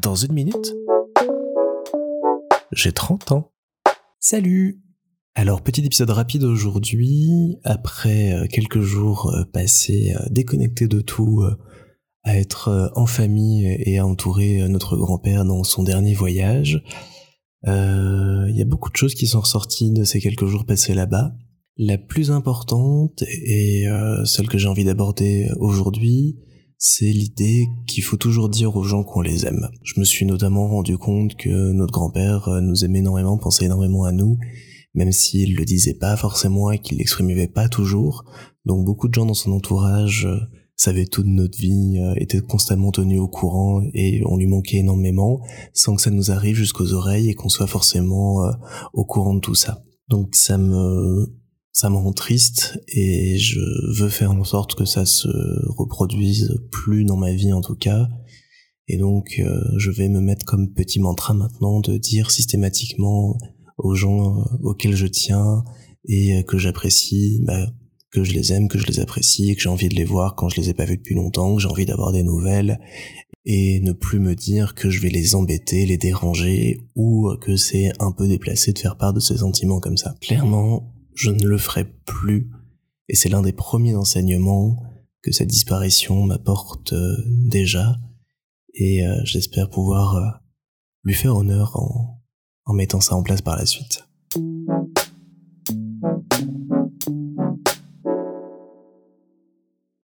Dans une minute, j'ai 30 ans. Salut Alors, petit épisode rapide aujourd'hui, après euh, quelques jours euh, passés euh, déconnectés de tout, à être en famille et à entourer notre grand-père dans son dernier voyage. Il y a beaucoup de choses qui sont ressorties de ces quelques jours passés là-bas. La plus importante et celle que j'ai envie d'aborder aujourd'hui, c'est l'idée qu'il faut toujours dire aux gens qu'on les aime. Je me suis notamment rendu compte que notre grand-père euh, nous aimait énormément, pensait énormément à nous, même s'il le disait pas forcément et qu'il l'exprimait pas toujours. Donc beaucoup de gens dans son entourage euh, savaient tout de notre vie, euh, étaient constamment tenus au courant et on lui manquait énormément, sans que ça nous arrive jusqu'aux oreilles et qu'on soit forcément au courant de tout ça. Donc ça me ça me rend triste et je veux faire en sorte que ça se reproduise plus dans ma vie en tout cas. Et donc euh, je vais me mettre comme petit mantra maintenant de dire systématiquement aux gens euh, auxquels je tiens et que j'apprécie, bah, que je les aime, que je les apprécie, que j'ai envie de les voir quand je les ai pas vus depuis longtemps, que j'ai envie d'avoir des nouvelles et ne plus me dire que je vais les embêter, les déranger ou que c'est un peu déplacé de faire part de ces sentiments comme ça. Clairement, je ne le ferai plus, et c'est l'un des premiers enseignements que cette disparition m'apporte euh, déjà, et euh, j'espère pouvoir euh, lui faire honneur en, en mettant ça en place par la suite.